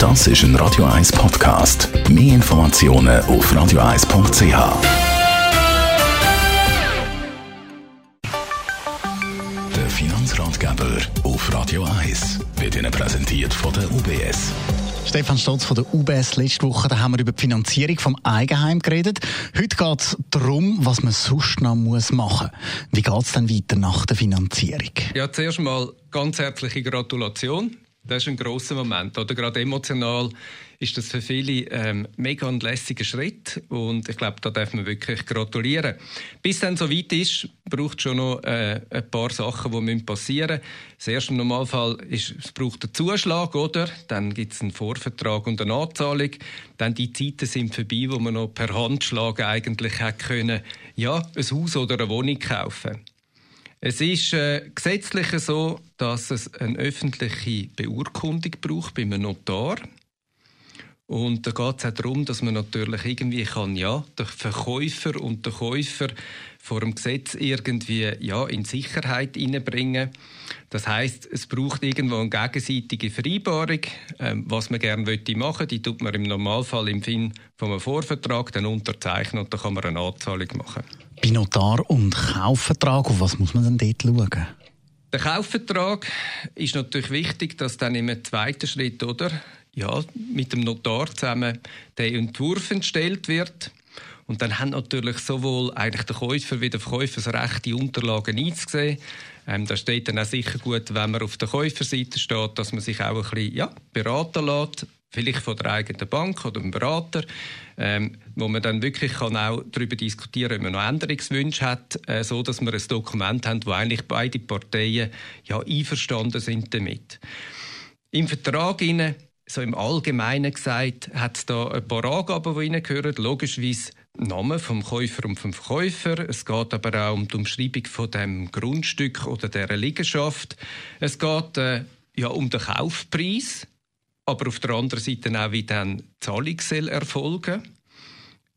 Das ist ein Radio 1 Podcast. Mehr Informationen auf radio1.ch. Der Finanzratgeber auf Radio 1 wird Ihnen präsentiert von der UBS. Stefan Stotz von der UBS. Letzte Woche da haben wir über die Finanzierung vom Eigenheim geredet. Heute geht es darum, was man sonst noch muss machen muss. Wie geht es dann weiter nach der Finanzierung? Ja, zuerst mal ganz herzliche Gratulation. Das ist ein grosser Moment. Oder gerade emotional ist das für viele ähm, mega ein lässiger Schritt. Und ich glaube, da darf man wirklich gratulieren. Bis dann so weit ist, braucht schon noch äh, ein paar Sachen, die passieren müssen. Das erste Normalfall ist, es braucht einen Zuschlag, oder? Dann gibt es einen Vorvertrag und eine Anzahlung. Dann die Zeiten sind vorbei, wo man noch per Handschlag eigentlich hätte können, ja, ein Haus oder eine Wohnung kaufen es ist äh, gesetzlich so, dass es eine öffentliche Beurkundung braucht bei einem Notar. Und da geht es auch darum, dass man natürlich irgendwie kann, ja, den Verkäufer und den Käufer vor dem Gesetz irgendwie ja, in Sicherheit hineinbringen. Das heißt, es braucht irgendwo eine gegenseitige Vereinbarung, ähm, was man gerne machen möchte. Die tut man im Normalfall im Sinn von einem Vorvertrag dann unterzeichnen und dann kann man eine Anzahlung machen. Bei Notar und Kaufvertrag, auf was muss man denn dort schauen? Der Kaufvertrag ist natürlich wichtig, dass dann im zweiten Schritt, oder? Ja, mit dem Notar zusammen der Entwurf entstellt wird. Und dann haben natürlich sowohl eigentlich der Käufer wie der Verkäufer das Recht, die Unterlagen einzusehen. Ähm, da steht dann auch sicher gut, wenn man auf der Käuferseite steht, dass man sich auch ein bisschen ja, beraten lässt, vielleicht von der eigenen Bank oder einem Berater, ähm, wo man dann wirklich kann auch darüber diskutieren, ob man noch Änderungswünsche hat, äh, so dass wir ein Dokument haben, wo eigentlich beide Parteien ja einverstanden sind damit. Im Vertrag inne so im Allgemeinen gesagt, hat es da ein paar Angaben, die reingehören. Logischerweise Name vom Käufer und vom Verkäufer. Es geht aber auch um die Umschreibung von dem Grundstück oder der Liegenschaft. Es geht äh, ja um den Kaufpreis aber auf der anderen Seite auch, wie dann Zahlung erfolgen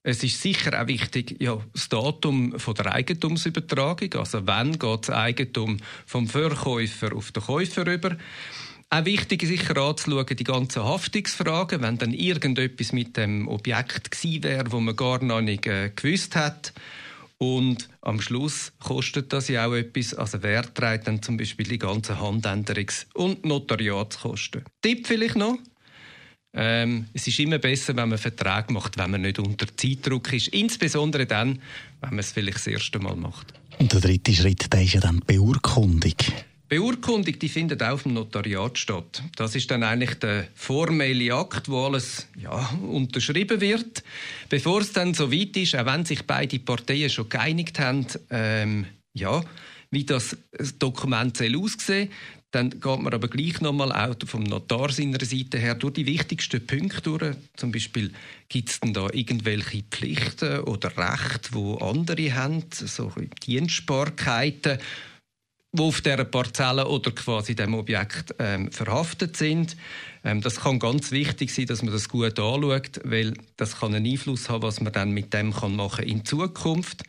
es ist sicher auch wichtig, ja, das Datum von der Eigentumsübertragung, also wann geht das Eigentum vom Verkäufer auf den Käufer über. Auch wichtig ist sicher anzuschauen, die ganzen Haftungsfragen, wenn dann irgendetwas mit dem Objekt gewesen wäre, wo man gar noch nicht äh, gewusst hat. Und am Schluss kostet das ja auch etwas. Also wer trägt dann zum Beispiel die ganzen Handänderungs- und Notariatskosten? Tipp vielleicht noch. Ähm, es ist immer besser, wenn man Verträge macht, wenn man nicht unter Zeitdruck ist. Insbesondere dann, wenn man es vielleicht das erste Mal macht. Und der dritte Schritt, der ist ja dann die Beurkundung. Beurkundung, die findet auf dem Notariat statt. Das ist dann eigentlich der formelle Akt, wo alles ja, unterschrieben wird. Bevor es dann so weit ist, auch wenn sich beide Parteien schon geeinigt haben, ähm, ja, wie das Dokument soll aussehen dann geht man aber gleich nochmal auch vom Notar seiner Seite her durch die wichtigsten Punkte durch. Zum Beispiel gibt es denn da irgendwelche Pflichten oder Rechte, wo andere haben, so Dienstbarkeiten die auf dieser Parzelle oder quasi dem Objekt ähm, verhaftet sind. Ähm, das kann ganz wichtig sein, dass man das gut anschaut, weil das kann einen Einfluss haben, was man dann mit dem kann machen in Zukunft.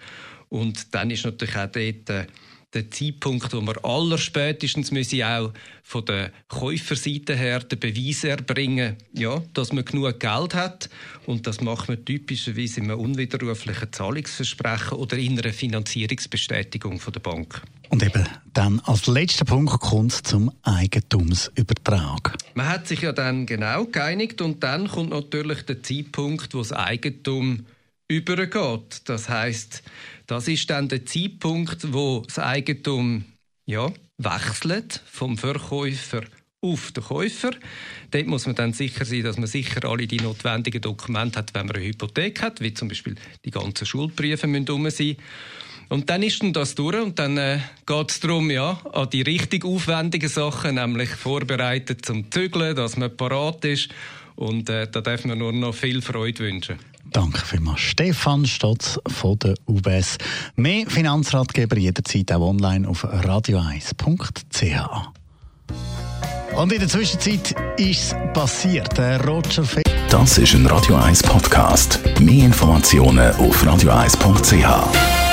Und dann ist natürlich auch dort äh, der Zeitpunkt, wo wir allerspätestens müssen auch von der Käuferseite her den Beweis erbringen, ja, dass man genug Geld hat und das macht man typischerweise in einem unwiderruflichen Zahlungsversprechen oder in einer Finanzierungsbestätigung von der Bank. Und eben dann als letzter Punkt kommt zum Eigentumsübertrag. Man hat sich ja dann genau geeinigt und dann kommt natürlich der Zeitpunkt, wo das Eigentum übergeht. Das heißt, das ist dann der Zeitpunkt, wo das Eigentum ja, wechselt vom Verkäufer auf den Käufer. Dort muss man dann sicher sein, dass man sicher alle die notwendigen Dokumente hat, wenn man eine Hypothek hat, wie zum Beispiel die ganzen Schuldbriefe müssen um sein. Und dann ist das durch und dann äh, geht es darum, ja, an die richtig aufwendigen Sachen, nämlich vorbereitet zum Zügeln, dass man parat ist. Und äh, da darf man nur noch viel Freude wünschen. Danke vielmals. Stefan Stotz von der UBS. Mehr Finanzratgeber jederzeit auch online auf radio1.ch. Und in der Zwischenzeit ist es passiert. Roger Fe Das ist ein Radio 1 Podcast. Mehr Informationen auf radio1.ch.